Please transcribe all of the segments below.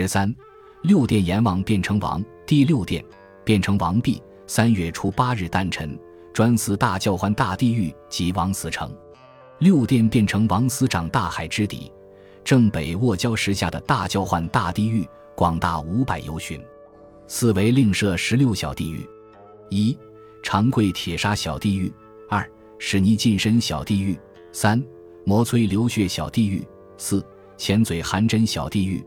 十三，六殿阎王变成王，第六殿变成王弼。三月初八日诞辰，专司大教唤大地狱及王司城。六殿变成王司掌大海之底，正北卧礁石下的大教唤大地狱，广大五百由旬。四为另设十六小地狱：一、长跪铁砂小地狱；二、使泥近身小地狱；三、磨摧流血小地狱；四、浅嘴含针小地狱；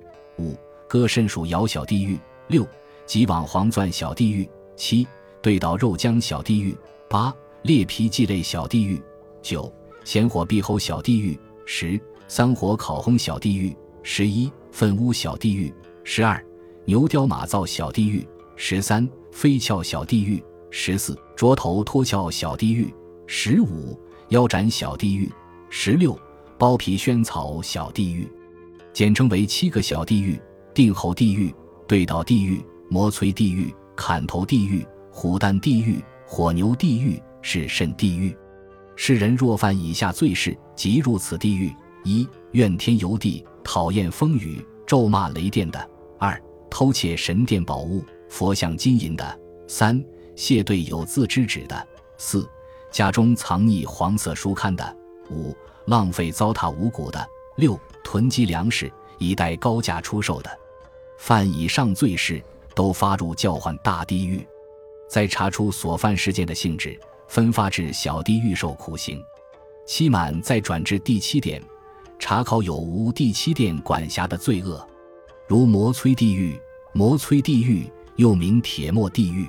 割肾属咬小地狱。六，即往黄钻小地狱。七，对倒肉浆小地狱。八，裂皮鸡肋小地狱。九，咸火闭喉小地狱。十，三火烤烘小地狱。十一，粪污小地狱。十二，牛雕马灶小地狱。十三，飞翘小地狱。十四，捉头脱壳小地狱。十五，腰斩小地狱。十六，包皮萱草小地狱，简称为七个小地狱。定侯地狱、对倒地狱、魔摧地狱、砍头地狱、虎蛋地狱、火牛地狱是甚地狱？世人若犯以下罪事，即入此地狱：一、怨天尤地、讨厌风雨、咒骂雷电的；二、偷窃神殿宝物、佛像金银的；三、亵对有字之纸的；四、家中藏匿黄色书刊的；五、浪费糟蹋五谷的；六、囤积粮食以待高价出售的。犯以上罪事，都发入教唤大地狱。再查出所犯事件的性质，分发至小地狱受苦刑。期满再转至第七殿，查考有无第七殿管辖的罪恶，如磨摧地狱。磨摧地狱又名铁磨地狱，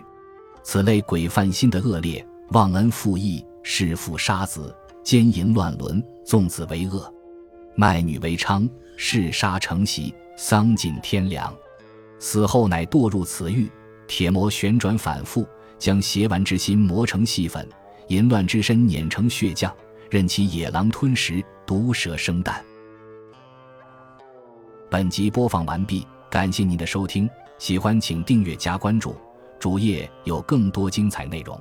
此类鬼犯心的恶劣，忘恩负义，弑父杀子，奸淫乱伦，纵子为恶，卖女为娼，嗜杀成习，丧尽天良。死后乃堕入此狱，铁磨旋转反复，将邪顽之心磨成细粉，淫乱之身碾成血浆，任其野狼吞食，毒蛇生蛋。本集播放完毕，感谢您的收听，喜欢请订阅加关注，主页有更多精彩内容。